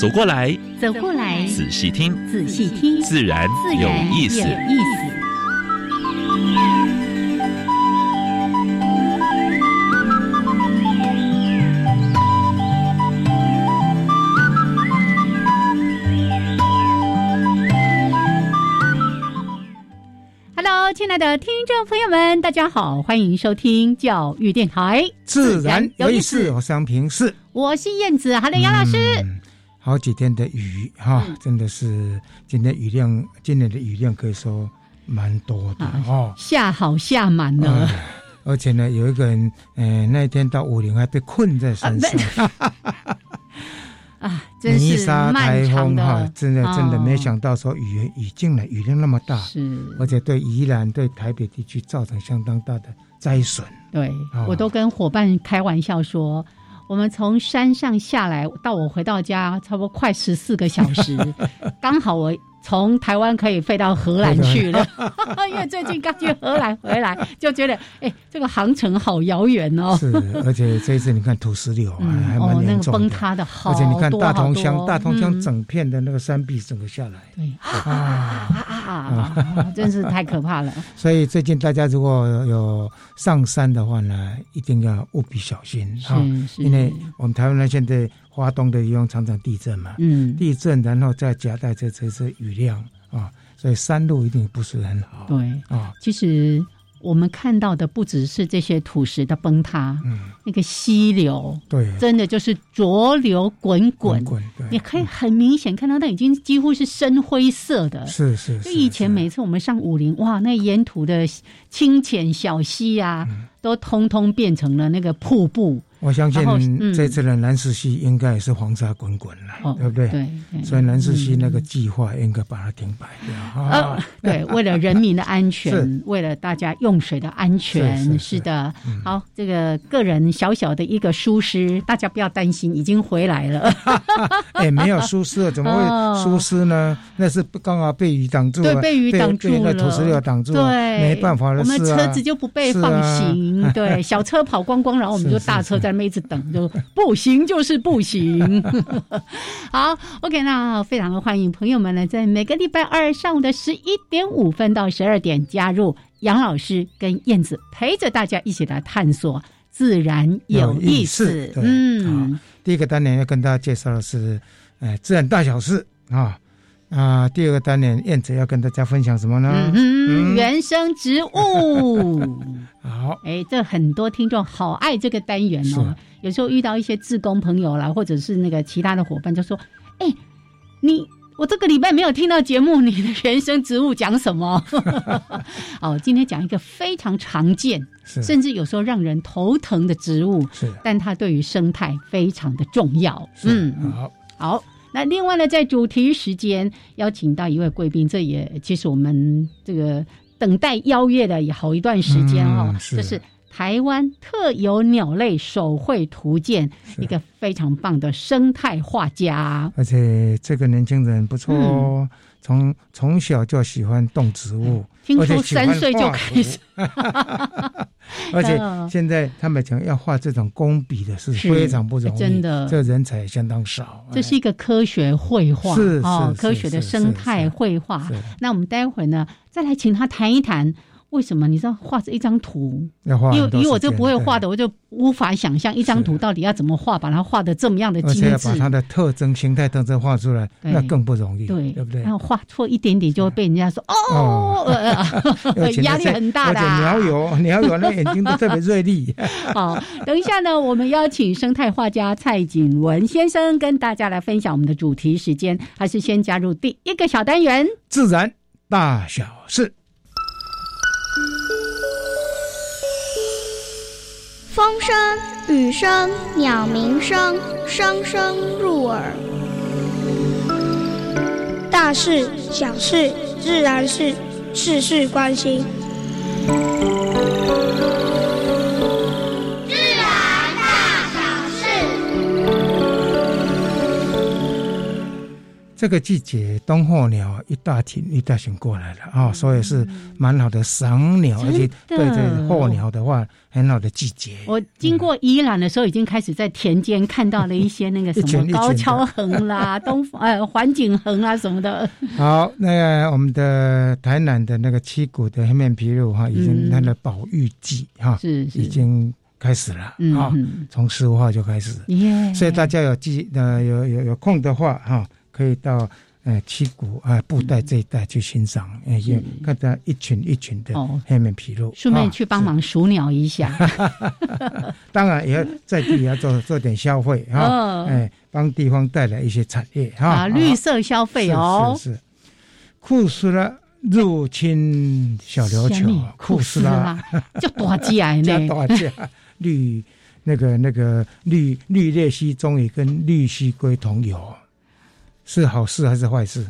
走过来，走过来，仔细听，仔细听，自然有意思。亲爱的听众朋友们，大家好，欢迎收听教育电台，自然有意思。我是杨平，是我是燕子，好的，杨老师。好几天的雨哈，真的是今天雨量，今年的雨量可以说蛮多的哦，下好下满了。而且呢，有一个人，嗯，那一天到五零还被困在山上。啊，泥 沙台风哈，真的真的没想到说雨雨进来雨量那么大，是，而且对宜兰对台北地区造成相当大的灾损。对，我都跟伙伴开玩笑说，我们从山上下来到我回到家，差不多快十四个小时，刚好我。从台湾可以飞到荷兰去了，因为最近刚去荷兰回来，就觉得哎，这个航程好遥远哦。是，而且这一次你看土石流还蛮严重的，崩塌的好而且你看大同乡，大同乡整片的那个山壁整个下来，对。啊。啊啊，真是太可怕了。所以最近大家如果有上山的话呢，一定要务必小心啊，因为我们台湾呢现在。华东的地方常常地震嘛，嗯，地震然后再夹带着这些雨量啊，所以山路一定不是很好。对。啊，其实我们看到的不只是这些土石的崩塌，嗯，那个溪流，对，真的就是浊流滚滚，滚，你可以很明显看到，它已经几乎是深灰色的。是是，就以前每次我们上武陵，哇，那沿途的清浅小溪啊，都通通变成了那个瀑布。我相信这次的南势溪应该也是黄沙滚滚了，对不对？对，所以南势溪那个计划应该把它停摆掉。啊，对，为了人民的安全，为了大家用水的安全，是的。好，这个个人小小的一个疏失，大家不要担心，已经回来了。哎，没有疏失，怎么会疏失呢？那是刚好被雨挡住了，对，被雨挡住了，土石流挡住了，对，没办法了。我们车子就不被放行，对，小车跑光光，然后我们就 大车在。妹子等就不行，就是不行。好，OK，那非常的欢迎朋友们呢，在每个礼拜二上午的十一点五分到十二点加入杨老师跟燕子，陪着大家一起来探索自然有意思。嗯，第一个单元要跟大家介绍的是，呃，自然大小事啊。啊，第二个单元燕子要跟大家分享什么呢？嗯，原生植物。好，哎，这很多听众好爱这个单元哦。有时候遇到一些志工朋友啦，或者是那个其他的伙伴，就说：“哎，你我这个礼拜没有听到节目，你的原生植物讲什么？” 哦，今天讲一个非常常见，甚至有时候让人头疼的植物，是，但它对于生态非常的重要。嗯，好，好。那另外呢，在主题时间邀请到一位贵宾，这也其实我们这个等待邀约的也好一段时间哦。这是台湾特有鸟类手绘图鉴，一个非常棒的生态画家。而且这个年轻人不错哦，从从小就喜欢动植物，听说三岁就开始。而且 现在他们讲要画这种工笔的是非常不容易，真的，这人才相当少。这是一个科学绘画，是是科学的生态绘画。那我们待会儿呢，再来请他谈一谈。为什么？你知道画这一张图，因为以我这不会画的，我就无法想象一张图到底要怎么画，把它画的这么样的精致。把它的特征、形态特征画出来，那更不容易，对对不对？然后画错一点点，就会被人家说哦，压力很大的。鸟友，鸟有那眼睛都 特别锐利。好，等一下呢，我们邀请生态画家蔡景文先生跟大家来分享我们的主题时间，还是先加入第一个小单元——自然大小事。风声、雨声、鸟鸣声，声声入耳。大事、小事、自然是事事关心。这个季节，冬候鸟一大群一大群过来了啊，所以是蛮好的赏鸟，而且对对候鸟的话，很好的季节。我经过宜兰的时候，已经开始在田间看到了一些那个 什么高跷横啦、东呃环景横啊什么的。好，那我们的台南的那个七股的黑面皮鹭哈，已经它的保育季哈，是已经开始了啊，从十五号就开始，所以大家有记呃有有有空的话哈。可以到呃七股啊布袋这一带去欣赏，也看到一群一群的黑面琵鹭，顺便去帮忙数鸟一下。当然也要在地也要做做点消费哈，哎，帮地方带来一些产业哈。啊，绿色消费哦，是是。库斯拉入侵小琉球，库斯拉。叫大家呢，叫大只绿那个那个绿绿鬣蜥终于跟绿蜥龟同游。是好事还是坏事？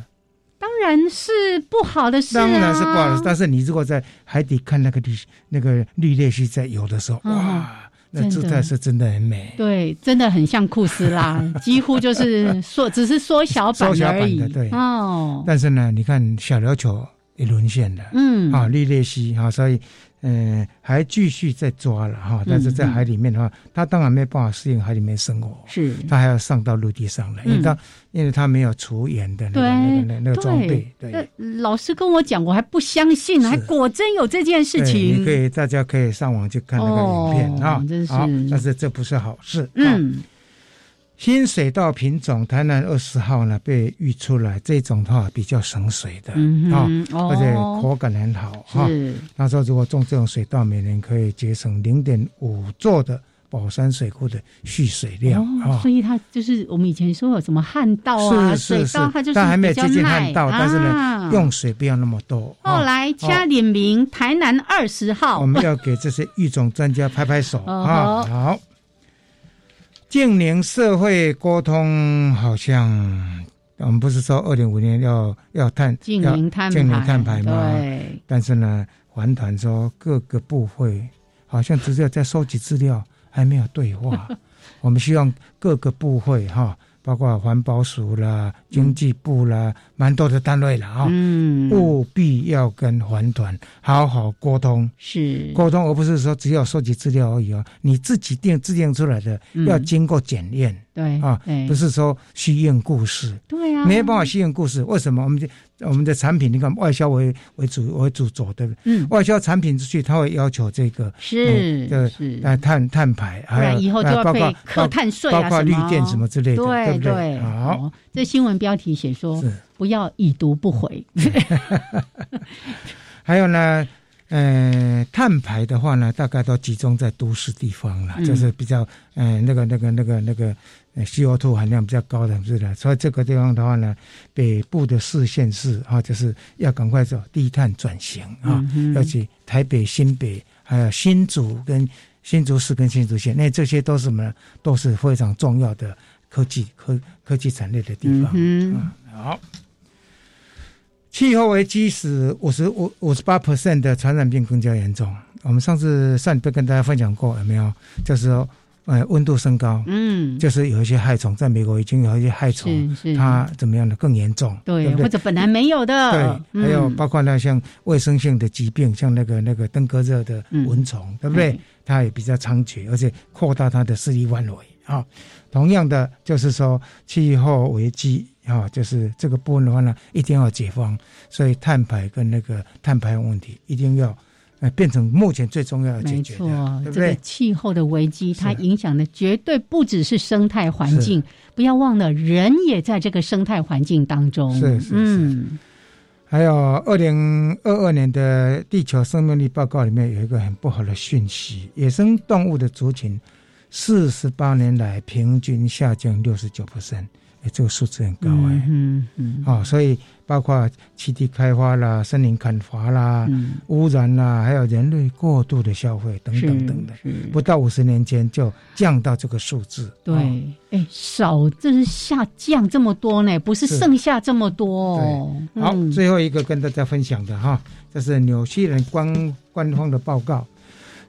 当然是不好的事啊！当然是不好的事。但是你如果在海底看那个绿那个绿鬣蜥在游的时候，哇，那姿态是真的很美。对，真的很像库斯拉，几乎就是缩，只是缩小版而已。对哦。但是呢，你看小琉球也沦陷了，嗯啊，绿鬣蜥啊，所以。嗯，还继续在抓了哈，但是在海里面的话，它当然没办法适应海里面生活，是它还要上到陆地上来，因为它因为它没有除盐的那个那个那那个装备。对，老师跟我讲，我还不相信，还果真有这件事情。你可以，大家可以上网去看那个影片啊，好，但是这不是好事。嗯。新水稻品种台南二十号呢被育出来，这种的话比较省水的啊，而且口感很好哈。他说如果种这种水稻，每年可以节省零点五座的宝山水库的蓄水量啊。所以它就是我们以前说有什么旱稻啊，水稻它就是但还没有接近旱稻，但是呢用水不要那么多。后来加点名台南二十号，我们要给这些育种专家拍拍手啊，好。近年社会沟通好像，我们不是说二零五年要要碳近零碳近零碳排吗？对。但是呢，环团说各个部会好像只是在收集资料，还没有对话。我们希望各个部会哈。包括环保署啦、经济部啦，蛮多的单位了啊，嗯。务必要跟环团好好沟通，是。沟通，而不是说只有收集资料而已哦。你自己定制定出来的，要经过检验，对啊，不是说虚应故事，对啊，没办法虚应故事。为什么？我们我们的产品，你看外销为为主为主走，对不对？嗯，外销产品出去，他会要求这个是是呃碳碳排，还有以后就要被课碳税啊，包括绿电什么之类的，对不对？好，这新闻标题写说不要已读不回。还有呢，呃，碳排的话呢，大概都集中在都市地方了，就是比较呃那个那个那个那个。CO2 含量比较高的是的，所以这个地方的话呢，北部的四县市啊，就是要赶快走低碳转型啊，而且台北、新北还有新竹跟新竹市跟新竹县，那这些都是什么呢？都是非常重要的科技科科技产业的地方。嗯，好，气候危机使五十五五十八 percent 的传染病更加严重。我们上次上礼拜跟大家分享过，有没有？就是说。呃，温度升高，嗯，就是有一些害虫，在美国已经有一些害虫，它怎么样的更严重？对，或者本来没有的，对，还有包括那像卫生性的疾病，像那个那个登革热的蚊虫，对不对？它也比较猖獗，而且扩大它的势力范围啊。同样的，就是说气候危机啊，就是这个部分的话呢，一定要解放，所以碳排跟那个碳排问题一定要。哎，变成目前最重要的解决的，对不对？气候的危机，它影响的绝对不只是生态环境，不要忘了人也在这个生态环境当中。是是是。还有二零二二年的地球生命力报告里面有一个很不好的讯息：野生动物的族群四十八年来平均下降六十九 percent。哎，这个数字很高哎。嗯嗯。哦，所以。包括基地开发啦、森林砍伐啦、污染啦，还有人类过度的消费等等等等，不到五十年间就降到这个数字。对，哎，少这是下降这么多呢，不是剩下这么多。对，好，最后一个跟大家分享的哈，这是纽西兰官官方的报告，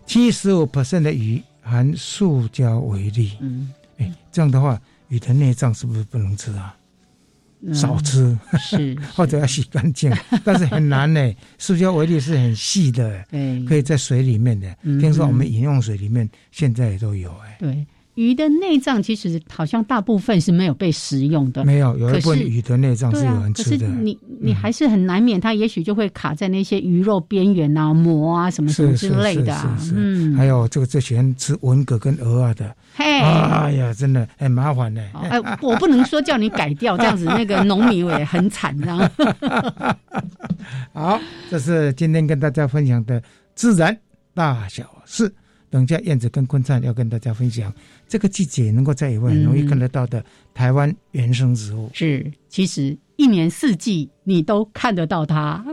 七十五的鱼含塑胶为例。嗯，哎，这样的话。鱼的内脏是不是不能吃啊？少吃 是，或者要洗干净，但是很难呢。塑胶微粒是很细的，对，可以在水里面的。听说我们饮用水里面现在也都有哎。对。鱼的内脏其实好像大部分是没有被食用的，没有，有一部分鱼的内脏是有人吃的。可是你你还是很难免，它也许就会卡在那些鱼肉边缘啊、膜啊什么什么之类的。嗯，还有这个最喜欢吃文蛤跟鹅啊的，嘿，哎呀，真的很麻烦呢。哎，我不能说叫你改掉这样子，那个农民也很惨，这样。好，这是今天跟大家分享的自然大小事。等下，燕子跟坤灿要跟大家分享这个季节能够在野外很容易看得到的台湾原生植物。是，其实一年四季你都看得到它。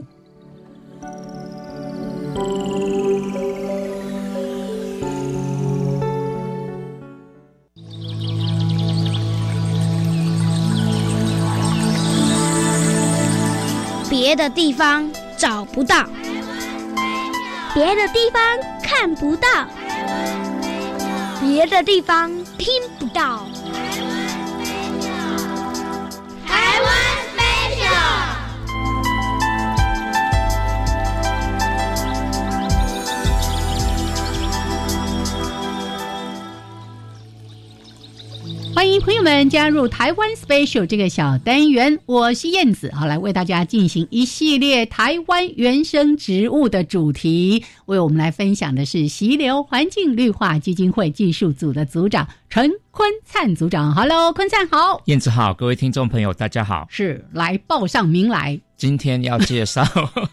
别的地方找不到，别的地方看不到。别的地方听不到。台湾飞鸟。台湾飞鸟。欢迎朋友们加入台湾 special 这个小单元，我是燕子，好来为大家进行一系列台湾原生植物的主题。为我们来分享的是溪流环境绿化基金会技术组的组长陈坤灿组长。Hello，坤灿好，燕子好，各位听众朋友大家好，是来报上名来。今天要介绍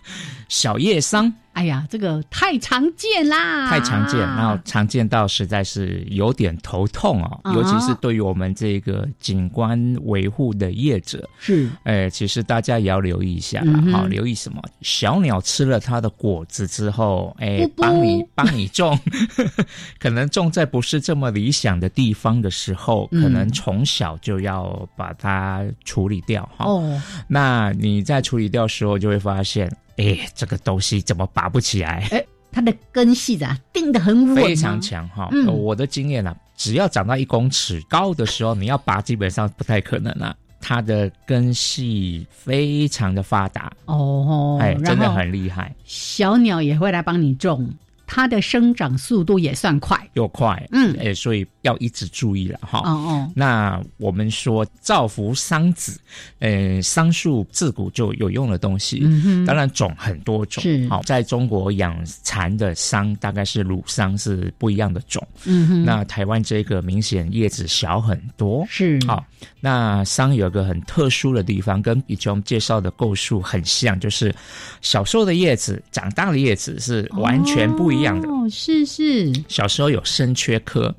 小叶桑。哎呀，这个太常见啦！太常见，然后常见到实在是有点头痛哦，尤其是对于我们这个景观维护的业者。是，哎，其实大家也要留意一下啦。好，留意什么？小鸟吃了它的果子之后，哎，帮你帮你种，可能种在不是这么理想的地方的时候，可能从小就要把它处理掉哈。哦，那你在处理掉时候，就会发现。哎，这个东西怎么拔不起来？哎，它的根系啊，定的很稳，非常强哈。我的经验啊，只要长到一公尺高的时候，你要拔基本上不太可能了。它的根系非常的发达哦，哎，真的很厉害。小鸟也会来帮你种。它的生长速度也算快，又快，嗯，哎，所以要一直注意了哈。哦哦，那我们说造福桑子，呃，桑树自古就有用的东西，嗯当然种很多种，是。好，在中国养蚕的桑大概是鲁桑是不一样的种，嗯哼，那台湾这个明显叶子小很多，是。好，那桑有个很特殊的地方，跟以前我们介绍的构树很像，就是小时候的叶子，长大的叶子是完全不一。样的。哦，是是，小时候有生缺颗，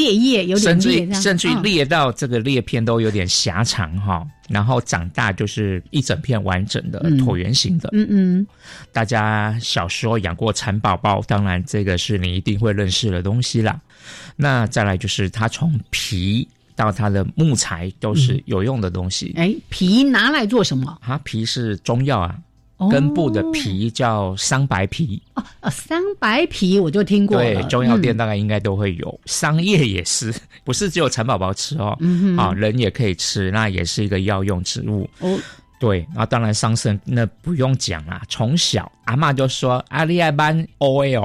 裂叶有点裂，甚至裂到这个裂片都有点狭长哈。然后长大就是一整片完整的椭圆形的。嗯嗯，大家小时候养过蚕宝宝，当然这个是你一定会认识的东西啦。那再来就是它从皮到它的木材都是有用的东西。哎，皮拿来做什么？啊皮是中药啊。根部的皮叫桑白皮哦，桑白皮我就听过对，中药店大概应该都会有。桑叶也是，不是只有蚕宝宝吃哦，啊，人也可以吃，那也是一个药用植物。哦，对，那当然桑葚那不用讲啦，从小。阿妈就说：“阿丽爱班 O L，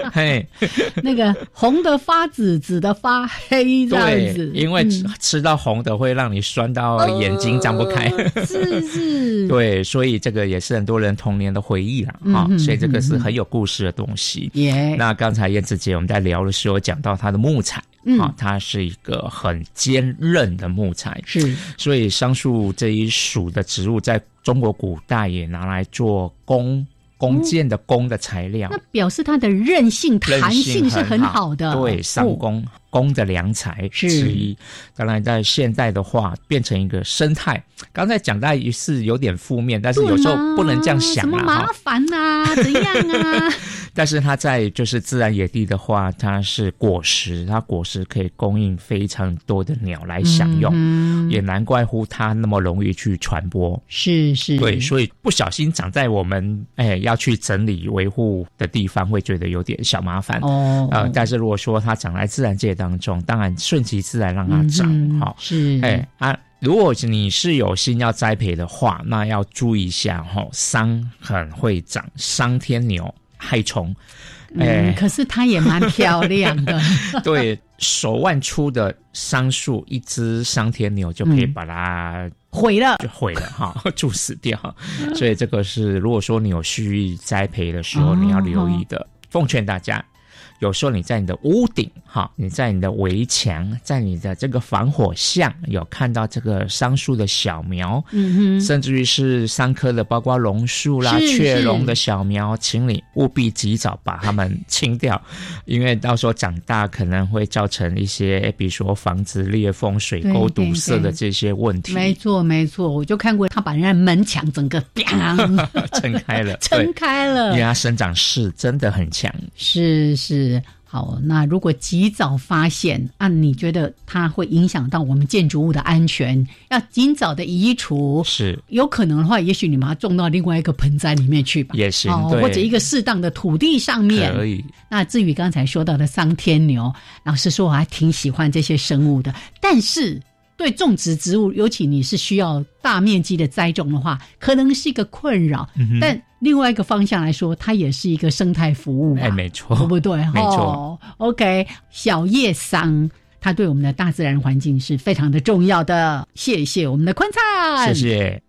嘿，那个红的发紫，紫的发黑，这样子。因为吃到红的会让你酸到眼睛张不开，是是。对，所以这个也是很多人童年的回忆了啊。所以这个是很有故事的东西。耶。那刚才燕子姐我们在聊的时候讲到它的木材，啊，它是一个很坚韧的木材，是。所以桑树这一属的植物在。中国古代也拿来做弓弓箭的弓的材料，那表示它的韧性、弹性是很好的。对，上弓弓的良材之一。当然，在现代的话，变成一个生态。刚才讲到是有点负面，但是有时候不能这样想啊。什么麻烦啊？怎样啊？但是它在就是自然野地的话，它是果实，它果实可以供应非常多的鸟来享用，也难怪乎它那么容易去传播。是是，对，所以不小心长在我们哎要去整理维护的地方，会觉得有点小麻烦哦。呃，但是如果说它长在自然界当中，当然顺其自然让它长，好是哎啊。如果你是有心要栽培的话，那要注意一下哈，桑很会长，桑天牛。害虫，哎，可是它也蛮漂亮的。对，手腕粗的桑树，一只桑天牛就可以把它 毁了，就毁了哈，蛀死掉。所以这个是，如果说你有蓄意栽培的时候，你要留意的。奉劝大家。有时候你在你的屋顶，哈，你在你的围墙，在你的这个防火巷，有看到这个桑树的小苗，嗯哼，甚至于是桑科的，包括榕树啦、雀榕的小苗，请你务必及早把它们清掉，因为到时候长大可能会造成一些，比如说房子裂缝、水沟堵塞的这些问题。没错，没错，我就看过他把人家门墙整个 撑开了，撑开了，因为它生长势真的很强。是是。好，那如果及早发现，啊，你觉得它会影响到我们建筑物的安全，要尽早的移除。是，有可能的话，也许你把它种到另外一个盆栽里面去吧，也行，或者一个适当的土地上面。可以。那至于刚才说到的桑天牛，老实说，我还挺喜欢这些生物的，但是。对种植植物，尤其你是需要大面积的栽种的话，可能是一个困扰。但另外一个方向来说，它也是一个生态服务。哎，没错，对不对？没错。OK，小叶桑，它对我们的大自然环境是非常的重要的。谢谢我们的坤灿，谢谢。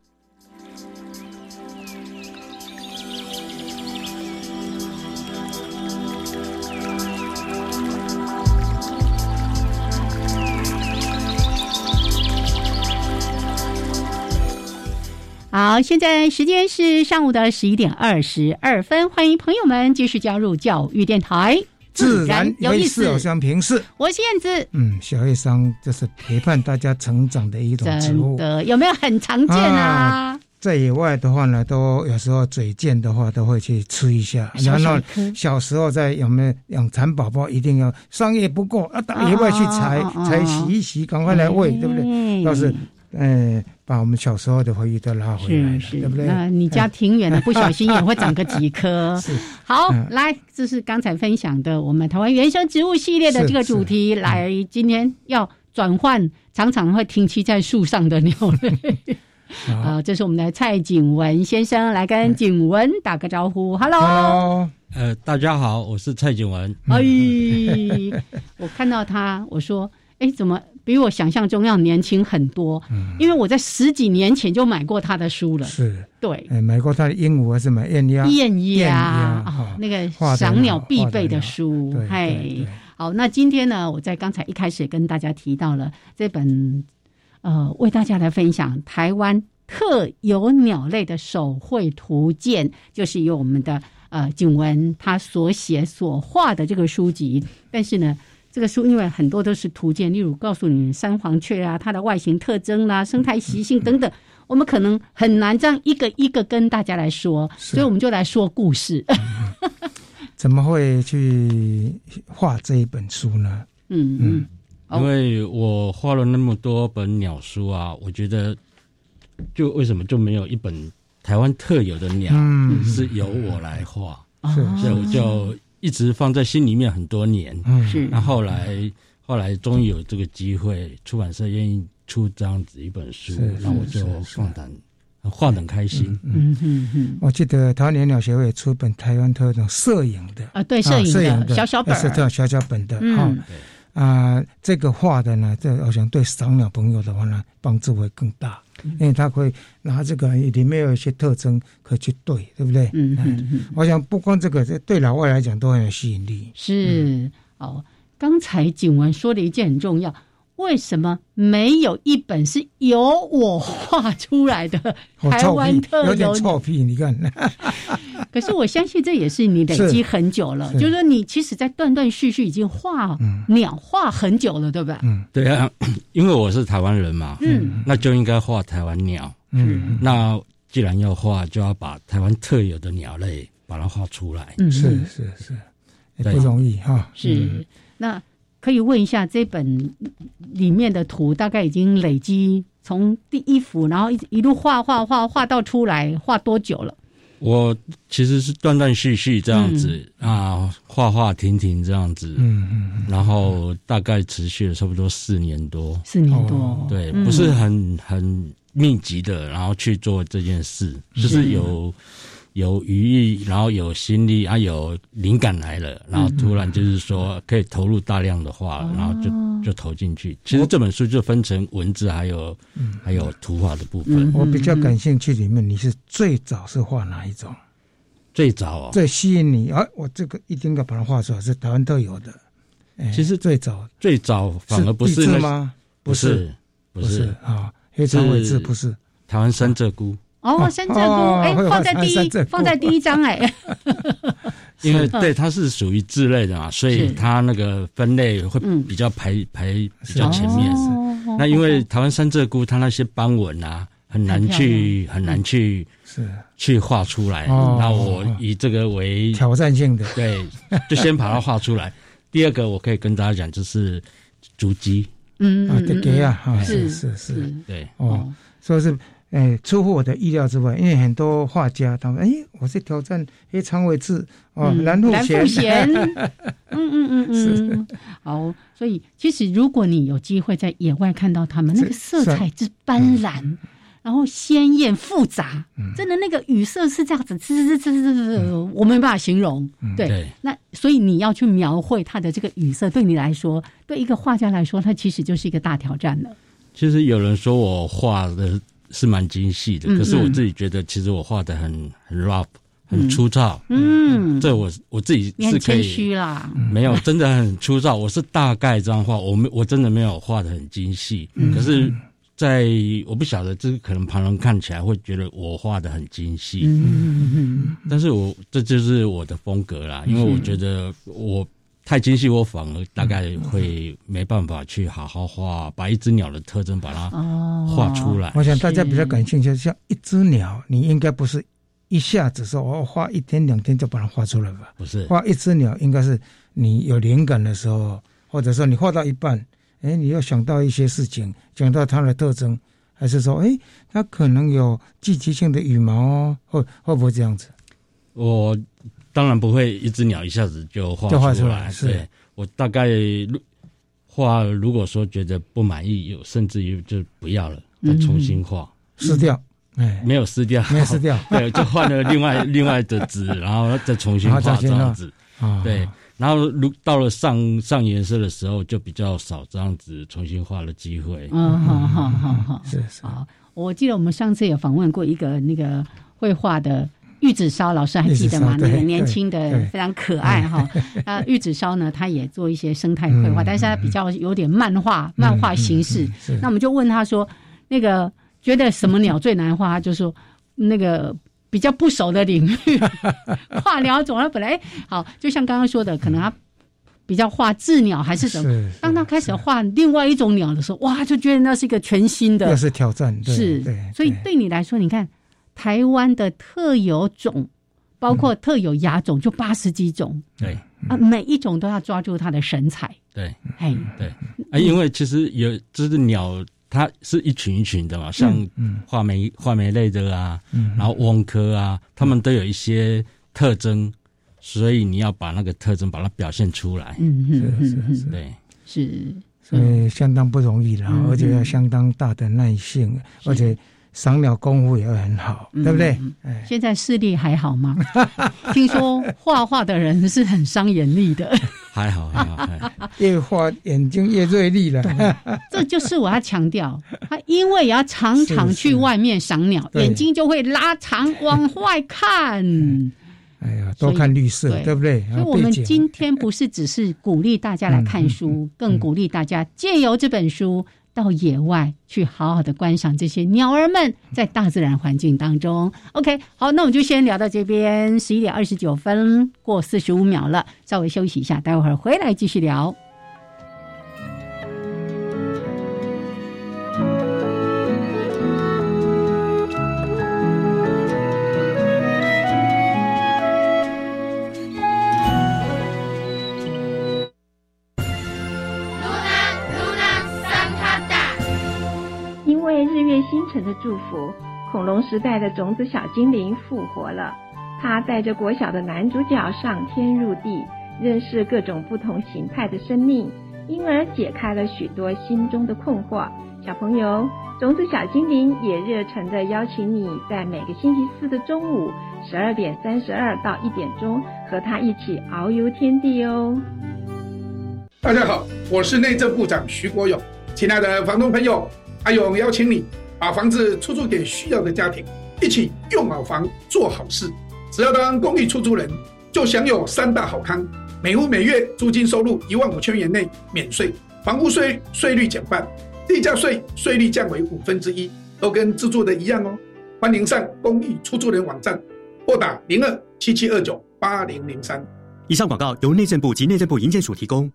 好，现在时间是上午的十一点二十二分，欢迎朋友们继续加入教育电台，自然有意思，相平视。我是燕子，嗯，小叶桑就是陪伴大家成长的一种植物，的有没有很常见啊？在野外的话呢，都有时候嘴贱的话，都会去吃一下。然后小时候在有没有养蚕宝宝，一定要桑叶不够，要到野外去采，采洗一洗，赶快来喂，对不对？要是。哎，把我们小时候的回忆都拉回来，对不对？那你家挺远的，不小心也会长个几颗。好，来，这是刚才分享的我们台湾原生植物系列的这个主题。来，今天要转换，常常会停栖在树上的鸟类。啊，这是我们的蔡景文先生，来跟景文打个招呼。Hello，呃，大家好，我是蔡景文。哎，我看到他，我说，哎，怎么？比我想象中要年轻很多，因为我在十几年前就买过他的书了。是，对，买过他的鹦鹉还是买燕鸭？燕鸭啊，那个赏鸟必备的书。嘿，好，那今天呢，我在刚才一开始跟大家提到了这本，呃，为大家来分享台湾特有鸟类的手绘图鉴，就是由我们的呃景文他所写所画的这个书籍，但是呢。这个书因为很多都是图鉴，例如告诉你三黄雀啊，它的外形特征啦、生态习性等等，我们可能很难这样一个一个跟大家来说，所以我们就来说故事。怎么会去画这一本书呢？嗯嗯，因为我画了那么多本鸟书啊，我觉得就为什么就没有一本台湾特有的鸟是由我来画？所以我就。一直放在心里面很多年，嗯，是。那后来，后来终于有这个机会，出版社愿意出这样子一本书，那我就放胆画的开心。嗯嗯嗯。我记得台湾鸟协会出本台湾特种摄影的啊，对，摄影的小小本，是这样小小本的哈。啊，这个画的呢，这我想对赏鸟朋友的话呢，帮助会更大。因为他会拿这个里面有一些特征可以去对，对不对？嗯嗯嗯。我想不光这个，这对老外来讲都很有吸引力。是哦，刚才景文说的一件很重要，为什么没有一本是由我画出来的台湾特有点臭屁？你看，可是我相信这也是你累积很久了，就是说你其实，在断断续续已经画鸟画很久了，对吧？嗯，对啊，因为我是台湾人嘛，嗯，那就应该画台湾鸟，嗯，那既然要画，就要把台湾特有的鸟类把它画出来，嗯，是是是，不容易哈，是。那。可以问一下，这本里面的图大概已经累积从第一幅，然后一一路画画画画到出来，画多久了？我其实是断断续续这样子啊，画画停停这样子，嗯嗯，然后大概持续了差不多四年多，四年多，对，不是很很密集的，然后去做这件事，就是有。有余意，然后有心力啊，有灵感来了，然后突然就是说可以投入大量的画，然后就就投进去。其实这本书就分成文字还有还有图画的部分。我比较感兴趣，里面你是最早是画哪一种？最早最吸引你啊！我这个一定要把它画出来，是台湾特有的。其实最早最早反而不是吗？不是不是啊，黑长尾字不是台湾三鹧鸪。哦，山鹧鸪，哎，放在第一，放在第一章，哎，因为 对它是属于字类的嘛，所以它那个分类会比较排排比较前面。那因为台湾山鹧鸪，它那些斑纹啊，很难去很难去是。去画出来。那我以这个为挑战性的，对，就先把它画出来。第二个，我可以跟大家讲，就是竹鸡，嗯啊，对啊，是是是，对。哦，所以是。哎，出乎我的意料之外，因为很多画家他们，哎，我是挑战黑长尾字哦，蓝富贤，嗯嗯嗯嗯，好，所以其实如果你有机会在野外看到他们，那个色彩之斑斓，然后鲜艳复杂，真的那个语色是这样子，滋滋滋滋滋，我没办法形容。对，那所以你要去描绘它的这个语色，对你来说，对一个画家来说，它其实就是一个大挑战了。其实有人说我画的。是蛮精细的，可是我自己觉得，其实我画的很很 rough，很粗糙。嗯，这我我自己是可以。谦虚啦。没有，真的很粗糙。我是大概这样画，我没我真的没有画的很精细。可是，在我不晓得，这可能旁人看起来会觉得我画的很精细。嗯嗯嗯。但是我这就是我的风格啦，因为我觉得我。太精细，我反而大概会没办法去好好画，把一只鸟的特征把它画出来。我想大家比较感兴趣，像一只鸟，你应该不是一下子说我画一天两天就把它画出来吧？不是，画一只鸟应该是你有灵感的时候，或者说你画到一半，哎，你要想到一些事情，讲到它的特征，还是说，哎，它可能有季节性的羽毛哦，会会不会这样子？我。当然不会，一只鸟一下子就画出来。对我大概画，如果说觉得不满意，有甚至于就不要了，再重新画，撕掉。哎，没有撕掉，没有撕掉。对，就换了另外另外的纸，然后再重新画这样子。对，然后如到了上上颜色的时候，就比较少这样子重新画的机会。嗯，好好好好，是是。好，我记得我们上次有访问过一个那个绘画的。玉子烧老师还记得吗？那个年轻的非常可爱哈。那，玉子烧呢，他也做一些生态绘画，但是他比较有点漫画漫画形式。那我们就问他说，那个觉得什么鸟最难画？他就说那个比较不熟的领域，画鸟种他本来好，就像刚刚说的，可能他比较画雉鸟还是什么。当他开始画另外一种鸟的时候，哇，就觉得那是一个全新的，那是挑战。是，所以对你来说，你看。台湾的特有种，包括特有亚种，就八十几种。对啊，每一种都要抓住它的神采。对，哎，对。啊，因为其实有这是鸟，它是一群一群的嘛，像画眉画眉类的啊，然后翁科啊，它们都有一些特征，所以你要把那个特征把它表现出来。嗯嗯嗯是，对，是，所以相当不容易了，而且要相当大的耐性，而且。赏鸟功夫也会很好，对不对？现在视力还好吗？听说画画的人是很伤眼力的。还好，还好，越画眼睛越锐利了。这就是我要强调，他因为要常常去外面赏鸟，眼睛就会拉长往外看。哎呀，多看绿色，对不对？所以我们今天不是只是鼓励大家来看书，更鼓励大家借由这本书到野外去好好的观赏这些鸟儿们在大自然环境当中。OK，好，那我们就先聊到这边，十一点二十九分过四十五秒了，稍微休息一下，待会儿回来继续聊。星辰的祝福，恐龙时代的种子小精灵复活了。他带着国小的男主角上天入地，认识各种不同形态的生命，因而解开了许多心中的困惑。小朋友，种子小精灵也热诚的邀请你在每个星期四的中午十二点三十二到一点钟，和他一起遨游天地哦。大家好，我是内政部长徐国勇，亲爱的房东朋友，阿勇邀请你。把房子出租给需要的家庭，一起用好房做好事。只要当公寓出租人，就享有三大好康：每户每月租金收入一万五千元内免税，房屋税税率减半，地价税税率降为五分之一，都跟自住的一样哦。欢迎上公寓出租人网站，拨打零二七七二九八零零三。以上广告由内政部及内政部营建署提供。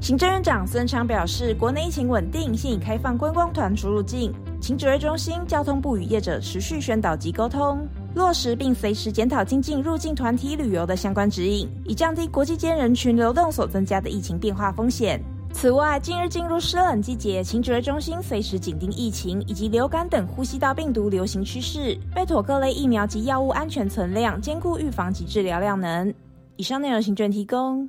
行政院长孙昌表示，国内疫情稳定，现已开放观光团出入境。请指挥中心、交通部与业者持续宣导及沟通，落实并随时检讨精进入境团体旅游的相关指引，以降低国际间人群流动所增加的疫情变化风险。此外，近日进入湿冷季节，请指挥中心随时紧盯疫情以及流感等呼吸道病毒流行趋势，备妥各类疫苗及药物安全存量，兼顾预防及治疗量能。以上内容，行政提供。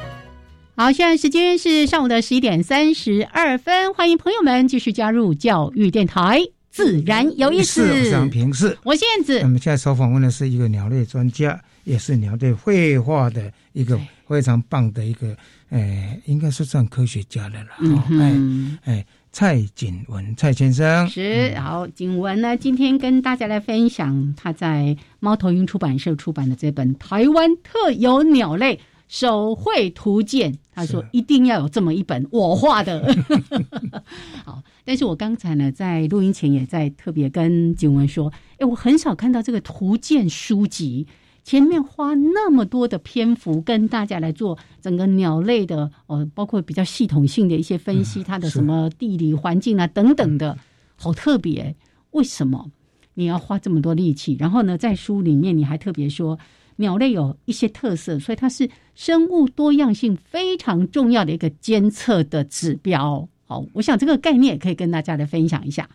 好，现在时间是上午的十一点三十二分，欢迎朋友们继续加入教育电台，自然有意思。非常平视，我现子我们现在所访问的是一个鸟类专家，也是鸟类绘画的一个非常棒的一个，呃，应该是算科学家的了。嗯哎哎，蔡景文蔡先生是好，景文呢，今天跟大家来分享他在猫头鹰出版社出版的这本《台湾特有鸟类》。手绘图鉴，他说一定要有这么一本我画的。好，但是我刚才呢，在录音前也在特别跟景文说，哎，我很少看到这个图鉴书籍前面花那么多的篇幅跟大家来做整个鸟类的呃，包括比较系统性的一些分析，它的什么地理环境啊等等的，好特别。为什么你要花这么多力气？然后呢，在书里面你还特别说。鸟类有一些特色，所以它是生物多样性非常重要的一个监测的指标。好，我想这个概念也可以跟大家来分享一下。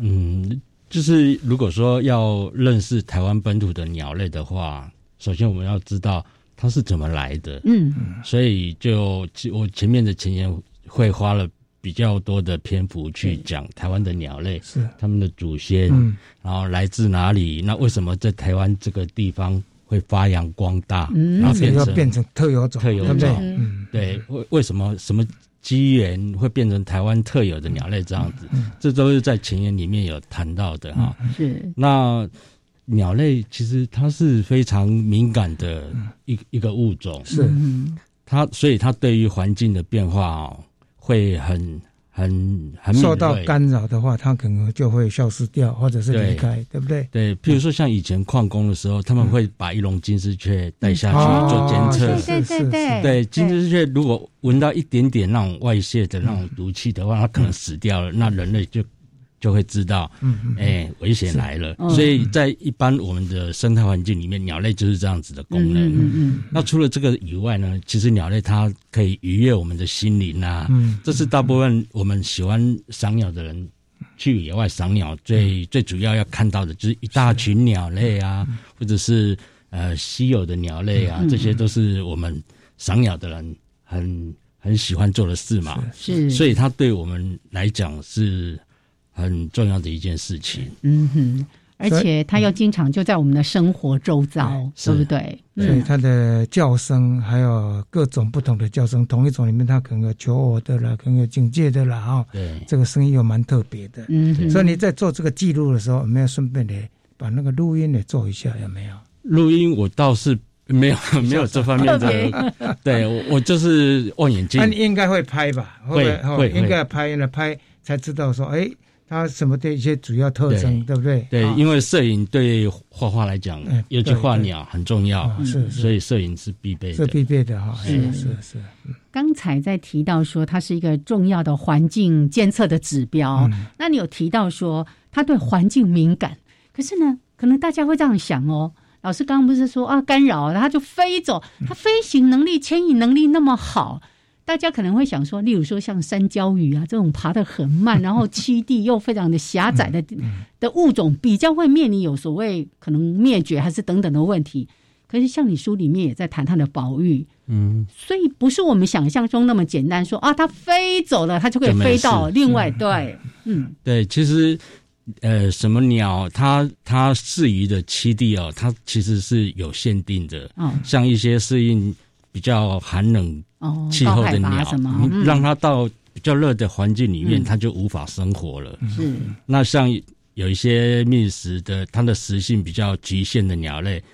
嗯，就是如果说要认识台湾本土的鸟类的话，首先我们要知道它是怎么来的。嗯，所以就我前面的前言会花了比较多的篇幅去讲台湾的鸟类，是他们的祖先。然后来自哪里？那为什么在台湾这个地方会发扬光大？然后变成变成特有种，特有种，对，为为什么什么机缘会变成台湾特有的鸟类这样子？这都是在前言里面有谈到的哈。是那鸟类其实它是非常敏感的一一个物种，是它，所以它对于环境的变化哦会很。很很受到干扰的话，它可能就会消失掉，或者是离开，对不对？对，譬如说像以前矿工的时候，他们会把一笼金丝雀带下去做监测，对对对对，金丝雀如果闻到一点点那种外泄的那种毒气的话，它可能死掉了，那人类就。就会知道，嗯哎，危险来了。所以在一般我们的生态环境里面，鸟类就是这样子的功能。嗯嗯。那除了这个以外呢，其实鸟类它可以愉悦我们的心灵啊。嗯。这是大部分我们喜欢赏鸟的人去野外赏鸟，最最主要要看到的就是一大群鸟类啊，或者是呃稀有的鸟类啊，这些都是我们赏鸟的人很很喜欢做的事嘛。是，所以它对我们来讲是很重要的一件事情。嗯哼。而且它又经常就在我们的生活周遭，对不对？所以它的叫声还有各种不同的叫声，同一种里面它可能有求偶的啦，可能有警戒的啦，哈。对，这个声音又蛮特别的。嗯，所以你在做这个记录的时候，有没有顺便的把那个录音也做一下？有没有？录音我倒是没有 没有这方面的，对我我就是望远镜。那你应该会拍吧？会会应该拍呢，拍才知道说，哎。它什么的一些主要特征，对不对？对，因为摄影对画画来讲，尤其画鸟很重要，是，所以摄影是必备，是必备的哈。是是是。刚才在提到说，它是一个重要的环境监测的指标。那你有提到说，它对环境敏感，可是呢，可能大家会这样想哦。老师刚刚不是说啊，干扰它就飞走，它飞行能力、牵引能力那么好。大家可能会想说，例如说像山椒鱼啊这种爬得很慢，然后栖地又非常的狭窄的的物种，比较会面临有所谓可能灭绝还是等等的问题。可是像你书里面也在谈它的保育，嗯，所以不是我们想象中那么简单，说啊它飞走了，它就可以飞到另外对，嗯，对，其实呃什么鸟它它适宜的栖地哦，它其实是有限定的，嗯，像一些适应比较寒冷。气候的鸟，你让它到比较热的环境里面，它就无法生活了。是，那像有一些觅食的，它的食性比较局限的鸟类，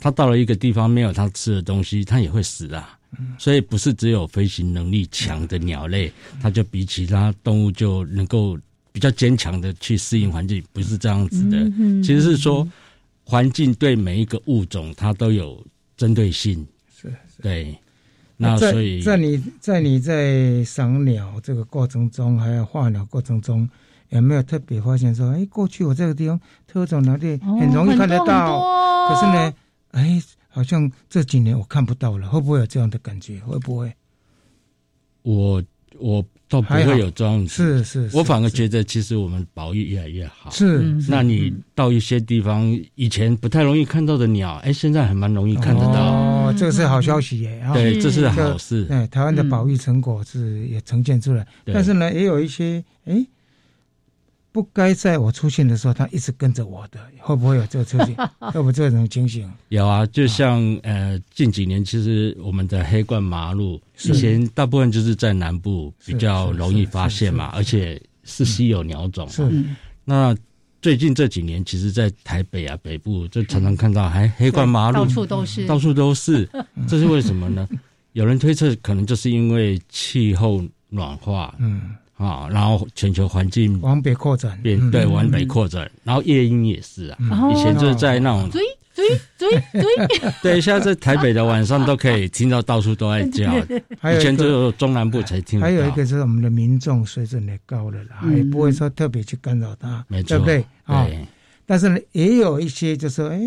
它到了一个地方没有它吃的东西，它也会死啊。所以不是只有飞行能力强的鸟类，它就比其他动物就能够比较坚强的去适应环境，不是这样子的。其实是说，环境对每一个物种它都有针对性。是，对。那所以，在你在你在赏鸟这个过程中，还有画鸟过程中，有没有特别发现说，哎，过去我这个地方特种鸟类很容易看得到，可是呢，哎，好像这几年我看不到了，会不会有这样的感觉？会不会？我我。都不会有这样子，是是，我反而觉得其实我们保育越来越好。是，那你到一些地方，以前不太容易看到的鸟，哎，现在还蛮容易看得到。哦，这个是好消息耶！对，这是好事。对，台湾的保育成果是也呈现出来，但是呢，也有一些哎。不该在我出现的时候，他一直跟着我的，会不会有这个出现？会不会这种情形？有啊，就像呃，近几年其实我们的黑冠麻鹭，以前大部分就是在南部比较容易发现嘛，而且是稀有鸟种。是。那最近这几年，其实，在台北啊北部就常常看到，还黑冠麻鹭到处都是，到处都是。这是为什么呢？有人推测，可能就是因为气候暖化。嗯。啊，然后全球环境往北扩展，变对往北扩展，然后夜莺也是啊，以前就是在那种追追追追，对，现在在台北的晚上都可以听到到处都在叫，以前只有中南部才听到。还有一个是我们的民众水准也高了啦，也不会说特别去干扰它，对不对？啊，但是呢，也有一些就说，哎，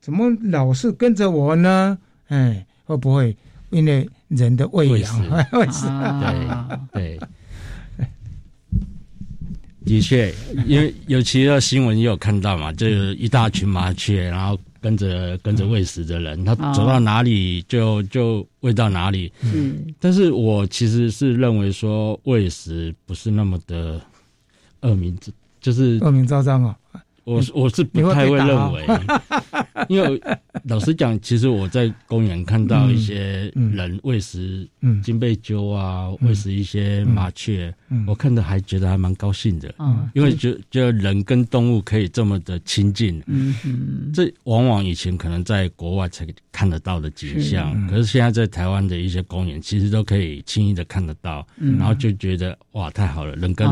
怎么老是跟着我呢？哎，会不会？因为人的喂养？对对。的确，因为尤其的新闻也有看到嘛，就一大群麻雀，然后跟着跟着喂食的人，他走到哪里就就喂到哪里。嗯，但是我其实是认为说喂食不是那么的恶名，就是恶名昭彰啊。我我是不太会认为，因为老实讲，其实我在公园看到一些人喂食金背鸠啊，喂食一些麻雀，我看着还觉得还蛮高兴的，因为觉觉得人跟动物可以这么的亲近，这往往以前可能在国外才看得到的景象，可是现在在台湾的一些公园，其实都可以轻易的看得到，然后就觉得哇，太好了，人跟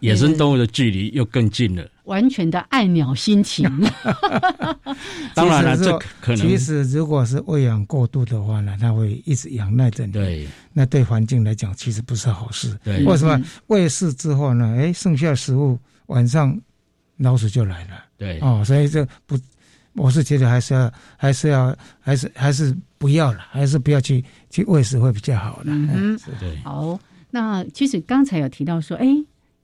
野生动物的距离又更近了。完全的爱鸟心情。当然了，这可能其实如果是喂养过度的话呢，它会一直仰赖着你。对，那对环境来讲其实不是好事。对，为什么喂食之后呢？哎，剩下食物晚上老鼠就来了。对，哦，所以这不，我是觉得还是要，还是要，还是还是不要了，还是不要去去喂食会比较好的。嗯，对。好，那其实刚才有提到说，哎。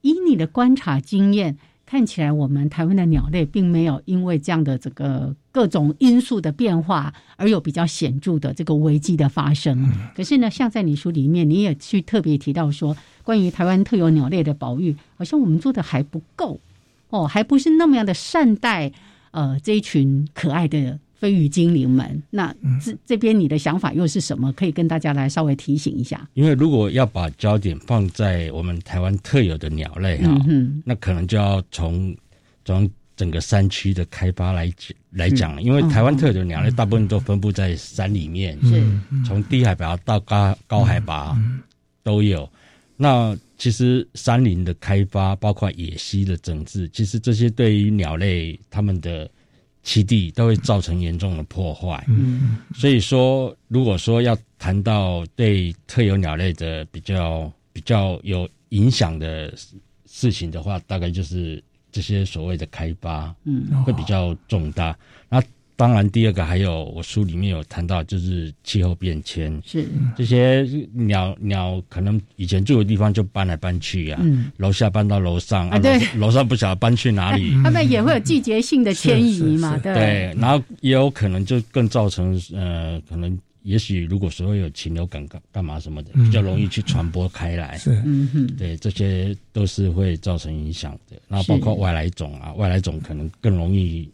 以你的观察经验，看起来我们台湾的鸟类并没有因为这样的这个各种因素的变化而有比较显著的这个危机的发生。可是呢，像在你书里面，你也去特别提到说，关于台湾特有鸟类的保育，好像我们做的还不够哦，还不是那么样的善待呃这一群可爱的。飞鱼精灵们，那这这边你的想法又是什么？可以跟大家来稍微提醒一下。因为如果要把焦点放在我们台湾特有的鸟类哈，嗯那可能就要从从整个山区的开发来来讲因为台湾特有的鸟类大部分都分布在山里面，是从低海拔到高高海拔都有。那其实山林的开发，包括野溪的整治，其实这些对于鸟类它们的。栖地都会造成严重的破坏，嗯，所以说，如果说要谈到对特有鸟类的比较比较有影响的事情的话，大概就是这些所谓的开发，嗯，会比较重大。那当然，第二个还有我书里面有谈到，就是气候变迁，是。这些鸟鸟可能以前住的地方就搬来搬去啊，楼下搬到楼上啊，对，楼上不晓得搬去哪里，他们也会有季节性的迁移嘛，对，然后也有可能就更造成呃，可能也许如果说有禽流感干干嘛什么的，比较容易去传播开来，是，嗯哼，对，这些都是会造成影响的。然后包括外来种啊，外来种可能更容易。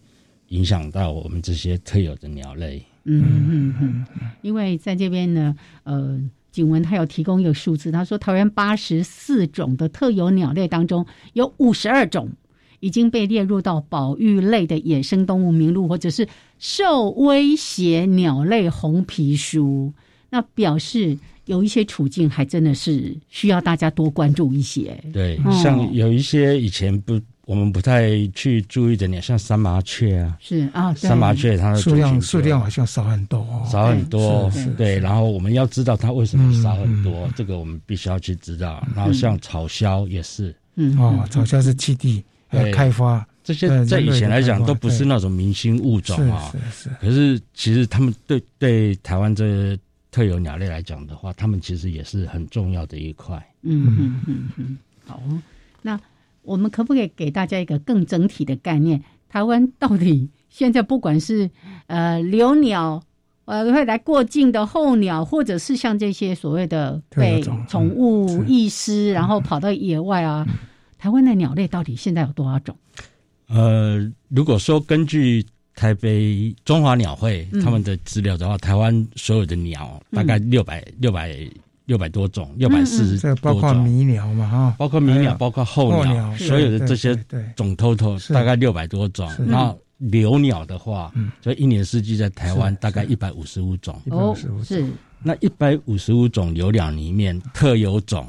影响到我们这些特有的鸟类。嗯嗯嗯，因为在这边呢，呃，景文他有提供一个数字，他说，桃园八十四种的特有鸟类当中，有五十二种已经被列入到保育类的野生动物名录，或者是受威胁鸟类红皮书。那表示有一些处境还真的是需要大家多关注一些。对，像有一些以前不。我们不太去注意的鸟，像三麻雀啊，是啊，三麻雀它的数量数量好像少很多，哦少很多，对。然后我们要知道它为什么少很多，这个我们必须要去知道。然后像草鸮也是，嗯哦，草鸮是栖地开发，这些在以前来讲都不是那种明星物种啊，是是。可是其实他们对对台湾这特有鸟类来讲的话，他们其实也是很重要的一块。嗯嗯嗯嗯，好，那。我们可不可以给大家一个更整体的概念？台湾到底现在不管是呃留鸟，呃会来过境的候鸟，或者是像这些所谓的被宠物遗失，然后跑到野外啊，台湾的鸟类到底现在有多少种？呃，如果说根据台北中华鸟会他们的资料的话，台湾所有的鸟大概六百六百。六百多种，六百四十多种，包括迷鸟嘛哈，包括迷鸟，包括候鸟，所有的这些种偷偷大概六百多种。然后留鸟的话，就一年四季在台湾大概一百五十五种。哦，是。那一百五十五种留鸟里面，特有种，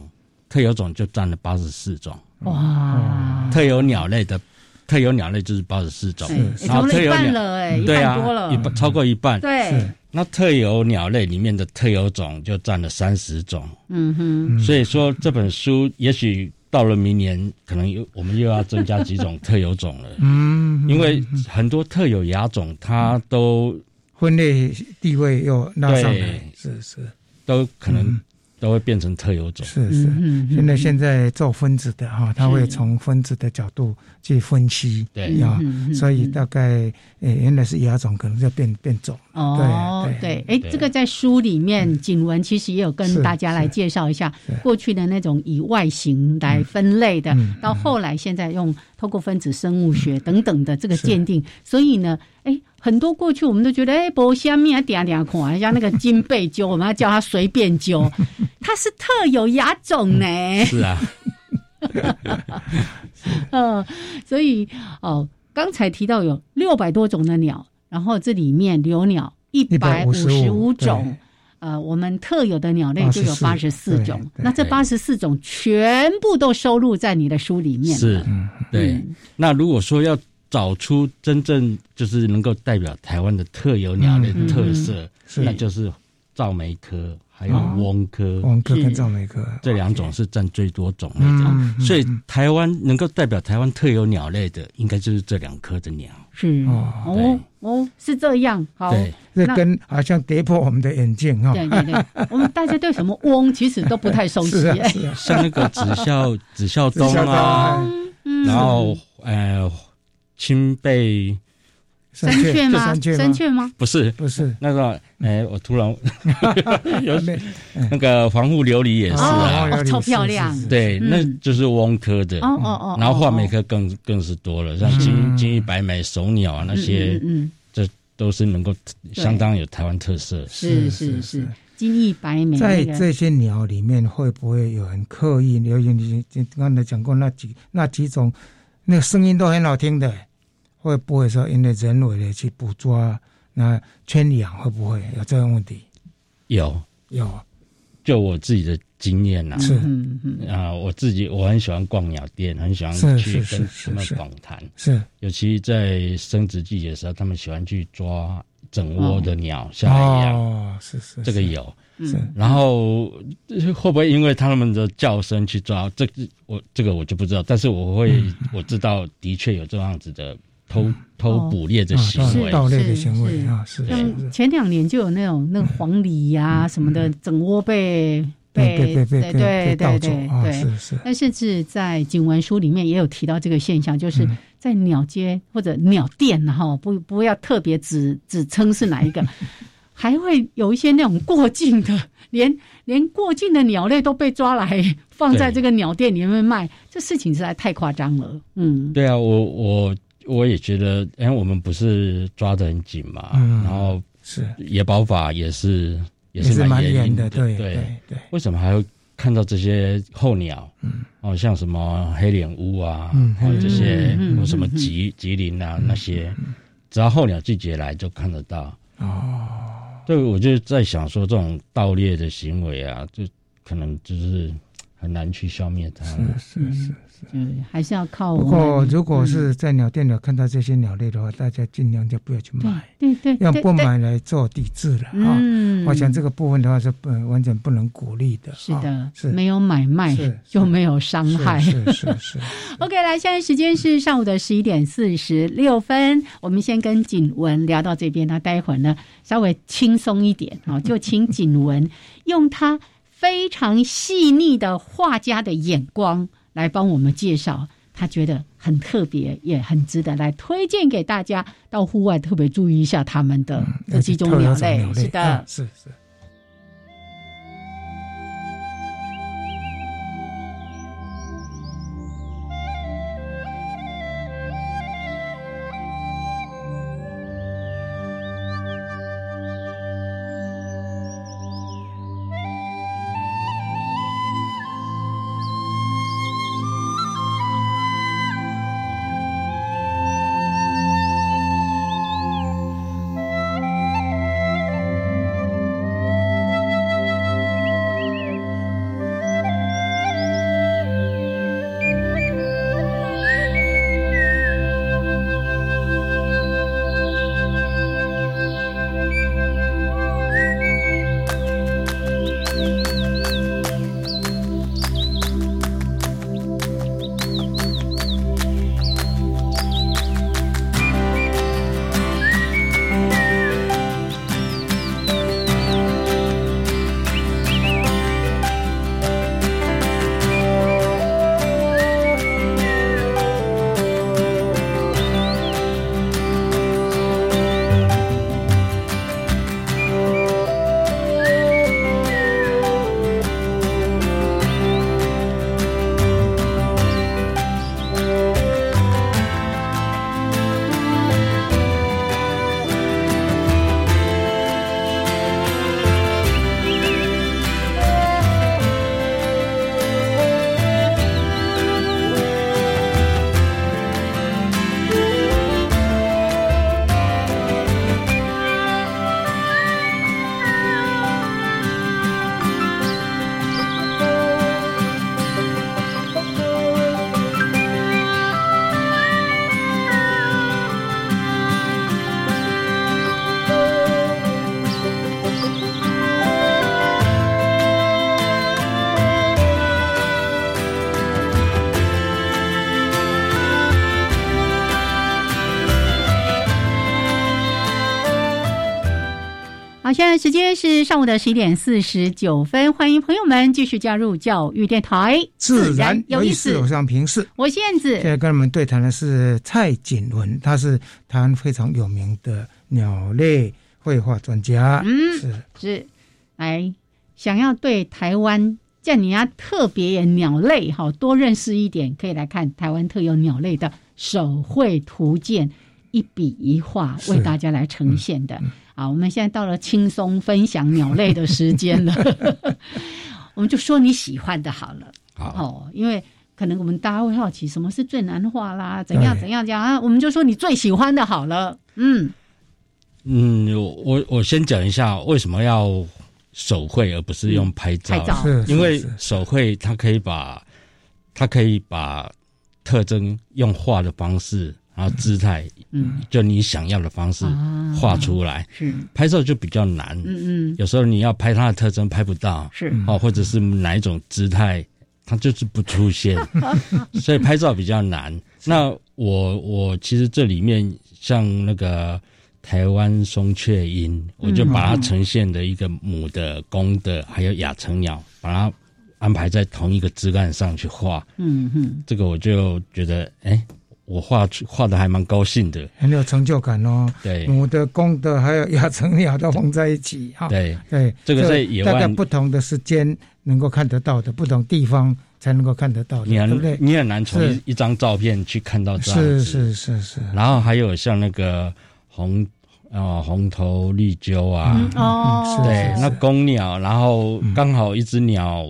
特有种就占了八十四种。哇！特有鸟类的，特有鸟类就是八十四种，然后特有鸟了，哎，对啊，多了，一半超过一半。对。那特有鸟类里面的特有种就占了三十种，嗯哼，所以说这本书也许到了明年，可能又我们又要增加几种特有种了，嗯，因为很多特有亚种它都分类地位又拉上来，是是，都可能。都会变成特有种，是是。现在现在做分子的哈，他会从分子的角度去分析，对。啊，所以大概呃原来是亚种，可能就变变种。哦，对，哎，这个在书里面，景文其实也有跟大家来介绍一下过去的那种以外形来分类的，到后来现在用透过分子生物学等等的这个鉴定，所以呢，哎。很多过去我们都觉得，哎，博虾米啊，点点看，像那个金背鸠，我们要叫它随便鸠，它是特有牙种呢。是啊，嗯，所以哦，刚才提到有六百多种的鸟，然后这里面留鸟一百五十五种，呃，我们特有的鸟类就有八十四种。那这八十四种全部都收录在你的书里面。是，对。那如果说要。找出真正就是能够代表台湾的特有鸟类特色，那就是赵梅科，还有翁科，翁科跟赵梅科这两种是占最多种类的，所以台湾能够代表台湾特有鸟类的，应该就是这两科的鸟。是。哦。哦，是这样。好，这跟好像跌破我们的眼镜哈。对对对，我们大家对什么翁其实都不太熟悉。像那个紫孝紫孝东啊，然后呃青背。山雀吗？山雀吗？不是，不是那个。哎，我突然 有那个防护琉璃也是啊，超漂亮。对，那就是翁科的。哦哦哦。然后画眉科更更是多了，像金金翼白眉、手鸟啊那些，嗯，这都是能够相当有台湾特色。是是是，金翼白眉。在这些鸟里面，会不会有人刻意？刘云，你刚才讲过那几那几种，那个声音都很好听的。会不会说因为人为的去捕捉，那圈养会不会有这个问题？有。有，就我自己的经验呐，是。啊，我自己我很喜欢逛鸟店，很喜欢去跟他们访谈，是。尤其在生殖季节的时候，他们喜欢去抓整窝的鸟下来养，哦，是是，这个有，是，然后会不会因为他们的叫声去抓？这我这个我就不知道，但是我会我知道的确有这样子的。偷偷捕猎的行为，盗猎的行为啊，是像前两年就有那种那个黄鹂呀什么的，整窝被被被被对对对对，是是。但甚至在警文书里面也有提到这个现象，就是在鸟街或者鸟店哈，不不要特别指指称是哪一个，还会有一些那种过境的，连连过境的鸟类都被抓来放在这个鸟店里面卖，这事情实在太夸张了。嗯，对啊，我我。我也觉得，因为我们不是抓得很紧嘛，然后是野保法也是也是蛮严的，对对对。为什么还会看到这些候鸟？嗯，哦，像什么黑脸乌啊，还有这些什么吉吉林啊那些，只要候鸟季节来就看得到。哦，对，我就在想说，这种盗猎的行为啊，就可能就是很难去消灭它。是是是。嗯，还是要靠。不过，如果是在鸟店里看到这些鸟类的话，大家尽量就不要去买，对对，要不买来做抵制了啊。我想这个部分的话是不完全不能鼓励的。是的，是没有买卖就没有伤害。是是是。OK，来，现在时间是上午的十一点四十六分，我们先跟景文聊到这边，那待会儿呢稍微轻松一点啊，就请景文用他非常细腻的画家的眼光。来帮我们介绍，他觉得很特别，也很值得来推荐给大家。到户外特别注意一下他们的这几种鸟类，是的，是是。现在时间是上午的十一点四十九分，欢迎朋友们继续加入教育电台，自然有意思。我上平视，我是燕子。现在跟我们对谈的是蔡锦文，他是台湾非常有名的鸟类绘画专家。嗯，是是，来想要对台湾叫你要特别鸟类哈多认识一点，可以来看台湾特有鸟类的手绘图鉴，一笔一画为大家来呈现的。啊，我们现在到了轻松分享鸟类的时间了，我们就说你喜欢的好了。好，因为可能我们大家会好奇什么是最难画啦，怎样怎样讲啊，我们就说你最喜欢的好了。嗯嗯，我我先讲一下为什么要手绘而不是用拍照，拍照，因为手绘它可以把它可以把特征用画的方式。然后姿态，嗯，就你想要的方式画出来。是拍照就比较难，嗯嗯，有时候你要拍它的特征拍不到，是哦，或者是哪一种姿态，它就是不出现，所以拍照比较难。那我我其实这里面像那个台湾松雀鹰，我就把它呈现的一个母的、公的，还有亚成鸟，把它安排在同一个枝干上去画。嗯哼，这个我就觉得，哎。我画出画的还蛮高兴的，很有成就感哦。对，母的、公的还有亚成鸟都放在一起哈。对对，这个在野外不同的时间能够看得到的，不同地方才能够看得到的，对不对？你很难从一张照片去看到这样。是是是是。然后还有像那个红啊红头绿鸠啊，哦，对，那公鸟，然后刚好一只鸟。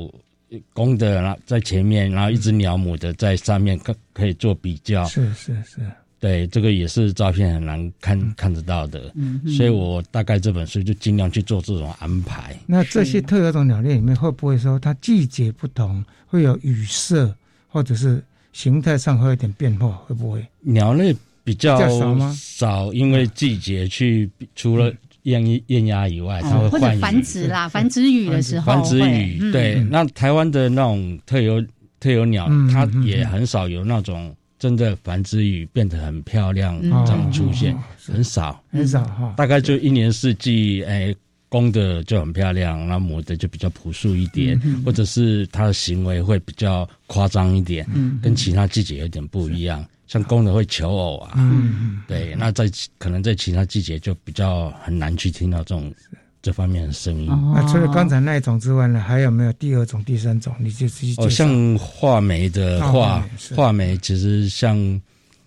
公的，然后在前面，然后一只鸟母的在上面，可可以做比较。是是是，对，这个也是照片很难看看得到的。嗯，所以我大概这本书就尽量去做这种安排。那这些特有种鸟类里面，会不会说它季节不同，会有羽色，或者是形态上会有点变化？会不会？鸟类比较少吗？少，因为季节去除了。燕燕鸭以外，它会换繁殖啦，繁殖羽的时候，繁殖羽对。那台湾的那种特有特有鸟，它也很少有那种真的繁殖羽变得很漂亮这样出现，很少。很少哈。大概就一年四季，哎，公的就很漂亮，那母的就比较朴素一点，或者是它的行为会比较夸张一点，跟其他季节有点不一样。像公的会求偶啊，嗯，对，那在可能在其他季节就比较很难去听到这种这方面的声音。那除了刚才那一种之外呢，还有没有第二种、第三种？你就自己哦，像画眉的画，画眉其实像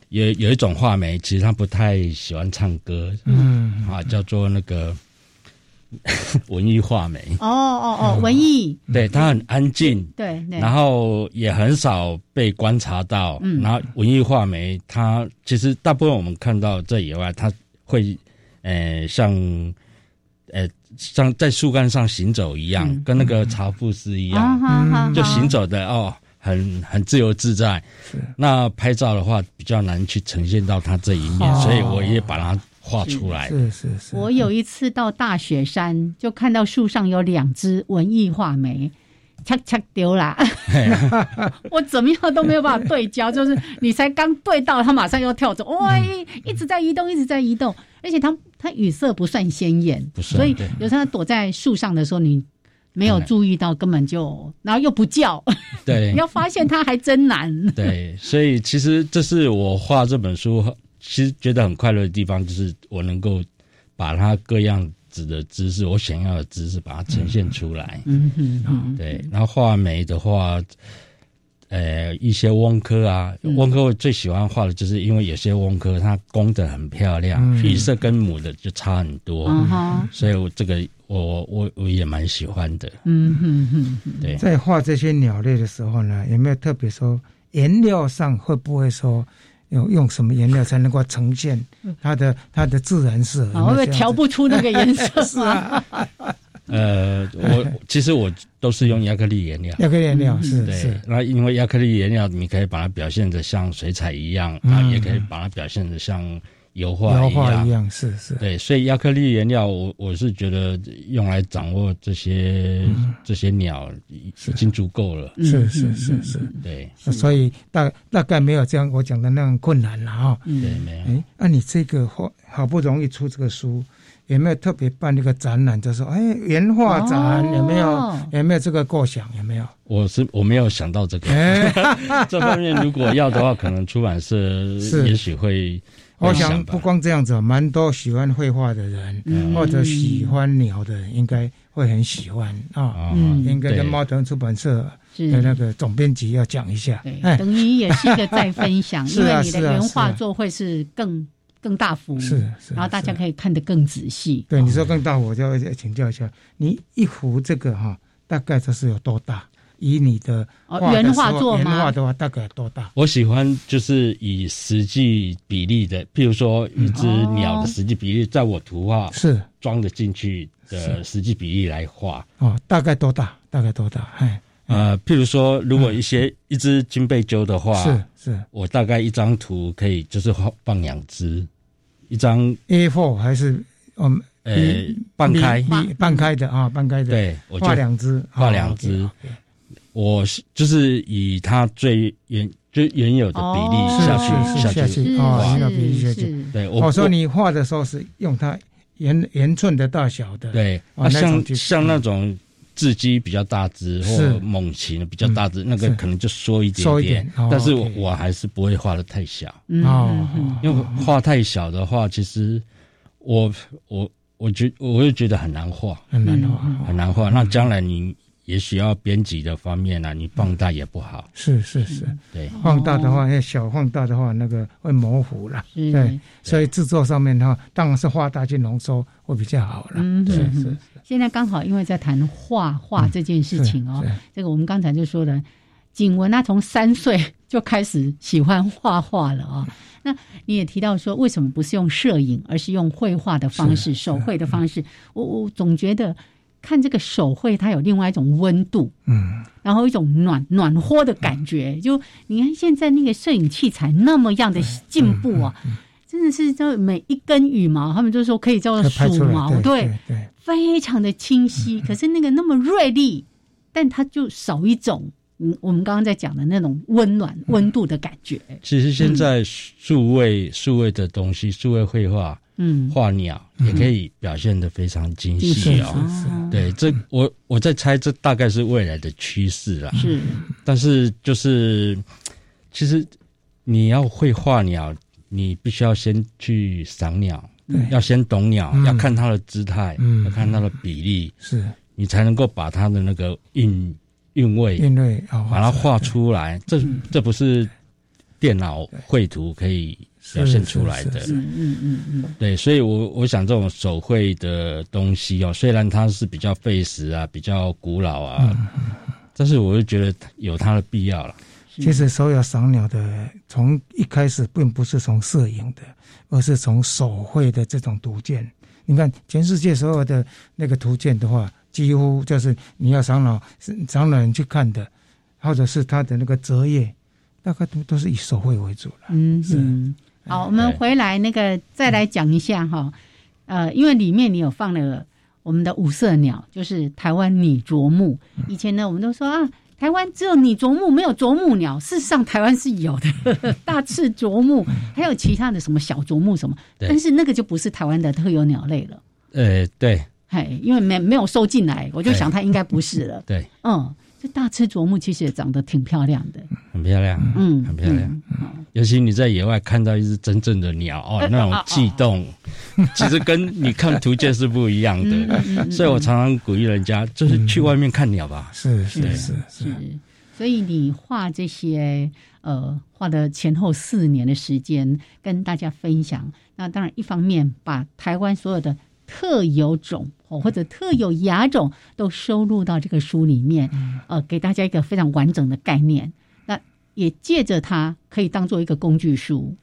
有有一种画眉，其实他不太喜欢唱歌，嗯啊，叫做那个。文艺画眉哦哦哦，文艺，对它很安静，对，然后也很少被观察到。嗯，然后文艺画眉，它其实大部分我们看到这以外，它会呃像呃像在树干上行走一样，跟那个茶布斯一样，就行走的哦，很很自由自在。那拍照的话比较难去呈现到它这一面，所以我也把它。画出来是是是。我有一次到大雪山，就看到树上有两只文艺画眉，恰恰丢啦。我怎么样都没有办法对焦，就是你才刚对到，它马上又跳走，哇，一直在移动，一直在移动，而且它它羽色不算鲜艳，所以有时候躲在树上的时候，你没有注意到，根本就然后又不叫，对，要发现它还真难。对，所以其实这是我画这本书。其实觉得很快乐的地方，就是我能够把它各样子的知识，我想要的知识，把它呈现出来。嗯嗯，对。然后画眉的话，呃，一些翁科啊，翁科我最喜欢画的就是因为有些翁科它公的很漂亮，羽色跟母的就差很多。嗯所以我这个我我我也蛮喜欢的。嗯哼哼。对，在画这些鸟类的时候呢，有没有特别说颜料上会不会说？用用什么颜料才能够呈现它的它的自然色？会不会调不出那个颜色？是啊。呃，我其实我都是用亚克力颜料。亚克力颜料是是。那因为亚克力颜料，你可以把它表现的像水彩一样，啊，也可以把它表现的像油画一样，是是。对，所以亚克力颜料，我我是觉得用来掌握这些这些鸟已经足够了。是是是是。对，所以大大概没有这样我讲的那样困难了哈。对，没有。哎，那你这个好好不容易出这个书。有没有特别办那个展览？就说哎，原画展有没有？有没有这个构想？有没有？我是我没有想到这个，这方面如果要的话，可能出版社也许会。我想不光这样子，蛮多喜欢绘画的人，或者喜欢鸟的人，应该会很喜欢啊。嗯应该跟猫头出版社的那个总编辑要讲一下。对，等于也是一个再分享，因为你的原画作会是更更大幅，是是，然后大家可以看得更仔细。对，你说更大幅，我就要请教一下，你一幅这个哈，大概它是有多大？以你的原画作吗？原画的话大概多大？我喜欢就是以实际比例的，譬如说一只鸟的实际比例，在我图画是装的进去的实际比例来画。哦，大概多大？大概多大？哎，呃，譬如说，如果一些一只金背鸠的话，是是，我大概一张图可以就是放两只，一张 A4 还是嗯呃半开半开的啊，半开的，对，画两只，画两只。我是就是以它最原就原有的比例下去下去啊，原有比例下去。对，我说你画的时候是用它圆圆寸的大小的。对，啊，像像那种雉鸡比较大只，或猛禽比较大只，那个可能就缩一点点。但是我还是不会画的太小哦，因为画太小的话，其实我我我觉我又觉得很难画，很难画，很难画。那将来你。也许要编辑的方面呢，你放大也不好。是是是，对，放大的话，要小放大的话，那个会模糊了。对，所以制作上面的话，当然是画大去浓缩会比较好了。嗯，是是。现在刚好因为在谈画画这件事情哦，这个我们刚才就说的，景文他从三岁就开始喜欢画画了啊。那你也提到说，为什么不是用摄影，而是用绘画的方式、手绘的方式？我我总觉得。看这个手绘，它有另外一种温度，嗯，然后一种暖暖和的感觉。就你看现在那个摄影器材那么样的进步啊，真的是叫每一根羽毛，他们就说可以叫做数毛，对对，非常的清晰。可是那个那么锐利，但它就少一种，嗯，我们刚刚在讲的那种温暖温度的感觉。其实现在数位数位的东西，数位绘画。嗯，画鸟也可以表现的非常精细哦。对，这我我在猜，这大概是未来的趋势啊。是，但是就是其实你要会画鸟，你必须要先去赏鸟，要先懂鸟，要看它的姿态，要看它的比例，是。你才能够把它的那个韵韵味韵味把它画出来。这这不是电脑绘图可以。表现出来的，嗯嗯嗯嗯，对，所以，我我想这种手绘的东西哦，虽然它是比较费时啊，比较古老啊，但是我就觉得有它的必要了。其实，所有赏鸟的，从一开始并不是从摄影的，而是从手绘的这种图鉴。你看，全世界所有的那个图鉴的话，几乎就是你要赏鸟，赏鸟人去看的，或者是他的那个折页，大概都都是以手绘为主了。嗯，是。好，我们回来那个再来讲一下哈，呃，因为里面你有放了我们的五色鸟，就是台湾拟啄木。以前呢，我们都说啊，台湾只有拟啄木，没有啄木鸟。事实上，台湾是有的，大翅啄木，还有其他的什么小啄木什么，但是那个就不是台湾的特有鸟类了。呃，对，嘿，因为没没有收进来，我就想它应该不是了。对，嗯。这大翅啄木其实也长得挺漂亮的，很漂亮，嗯，很漂亮。尤其你在野外看到一只真正的鸟哦，那种悸动，其实跟你看图鉴是不一样的。所以我常常鼓励人家，就是去外面看鸟吧。是是是是。所以你画这些，呃，画的前后四年的时间，跟大家分享。那当然，一方面把台湾所有的。特有种哦，或者特有亚种都收录到这个书里面，呃，给大家一个非常完整的概念。那也借着它可以当做一个工具书，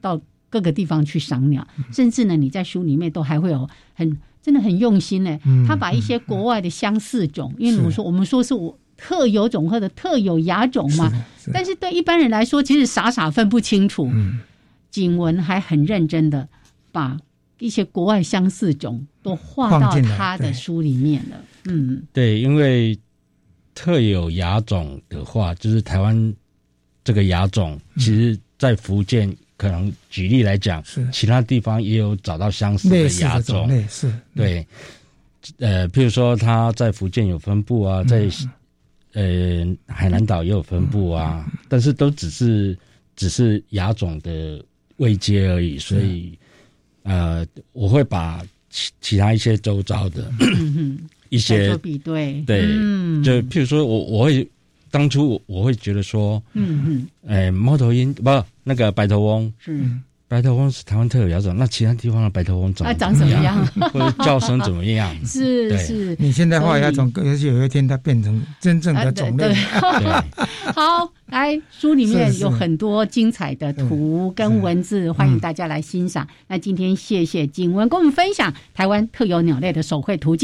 到各个地方去赏鸟。甚至呢，你在书里面都还会有很真的很用心呢。他把一些国外的相似种，因为我们说我们说是我特有种或者特有亚种嘛，但是对一般人来说，其实傻傻分不清楚。景文还很认真的把。一些国外相似种都画到他的书里面了。嗯，对，因为特有亚种的话，就是台湾这个亚种，其实在福建可能举例来讲，是。其他地方也有找到相似的亚种，类似对，呃，譬如说它在福建有分布啊，在呃海南岛也有分布啊，但是都只是只是亚种的位阶而已，所以呃，我会把其其他一些周遭的一些比对，对，就譬如说我我会。当初我会觉得说，嗯嗯，哎，猫头鹰不，那个白头翁是白头翁是台湾特有亚种，那其他地方的白头翁长长什么样，或者叫声怎么样？是是，你现在画亚种，也许有一天它变成真正的种类。好，来书里面有很多精彩的图跟文字，欢迎大家来欣赏。那今天谢谢景文跟我们分享台湾特有鸟类的手绘图鉴。